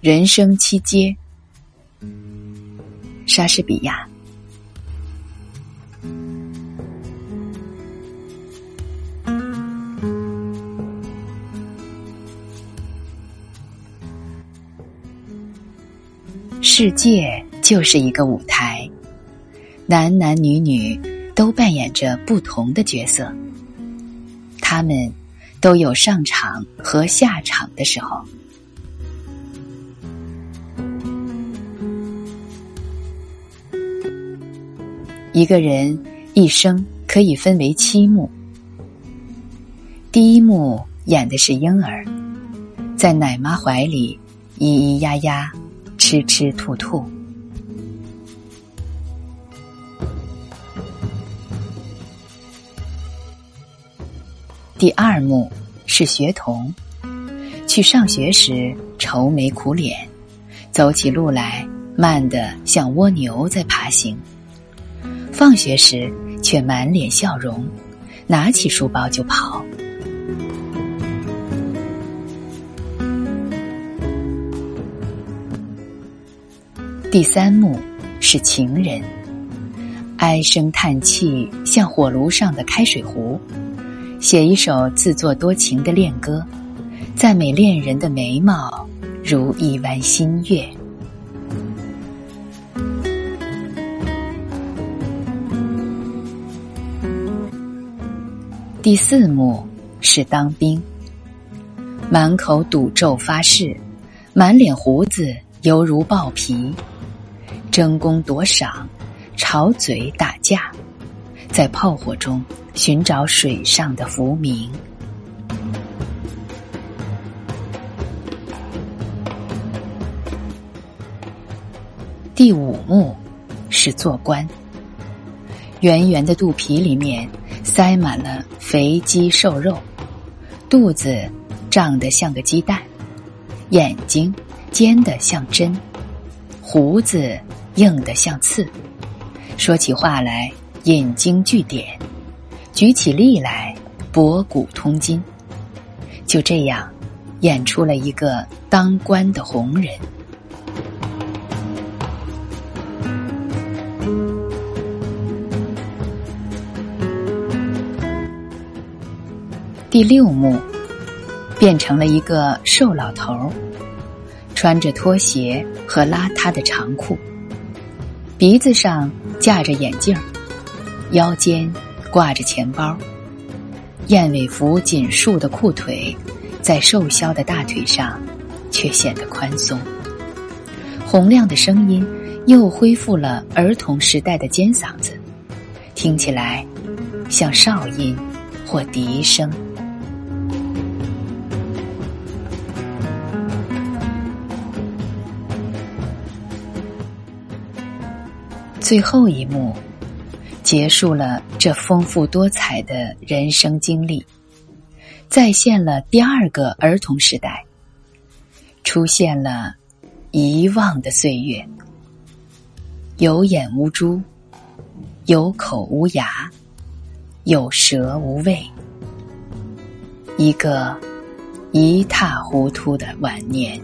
人生七阶，莎士比亚。世界就是一个舞台，男男女女都扮演着不同的角色，他们都有上场和下场的时候。一个人一生可以分为七幕。第一幕演的是婴儿，在奶妈怀里咿咿呀呀、吃吃吐吐。第二幕是学童，去上学时愁眉苦脸，走起路来慢得像蜗牛在爬行。放学时却满脸笑容，拿起书包就跑。第三幕是情人，唉声叹气，像火炉上的开水壶，写一首自作多情的恋歌，赞美恋人的眉毛如一弯新月。第四幕是当兵，满口赌咒发誓，满脸胡子犹如豹皮，争功夺赏，吵嘴打架，在炮火中寻找水上的浮名。第五幕是做官，圆圆的肚皮里面。塞满了肥鸡瘦肉，肚子胀得像个鸡蛋，眼睛尖得像针，胡子硬得像刺，说起话来引经据典，举起力来博古通今，就这样演出了一个当官的红人。第六幕，变成了一个瘦老头儿，穿着拖鞋和邋遢的长裤，鼻子上架着眼镜，腰间挂着钱包，燕尾服紧束的裤腿，在瘦削的大腿上却显得宽松，洪亮的声音又恢复了儿童时代的尖嗓子，听起来像哨音或笛声。最后一幕，结束了这丰富多彩的人生经历，再现了第二个儿童时代，出现了遗忘的岁月，有眼无珠，有口无牙，有舌无味，一个一塌糊涂的晚年。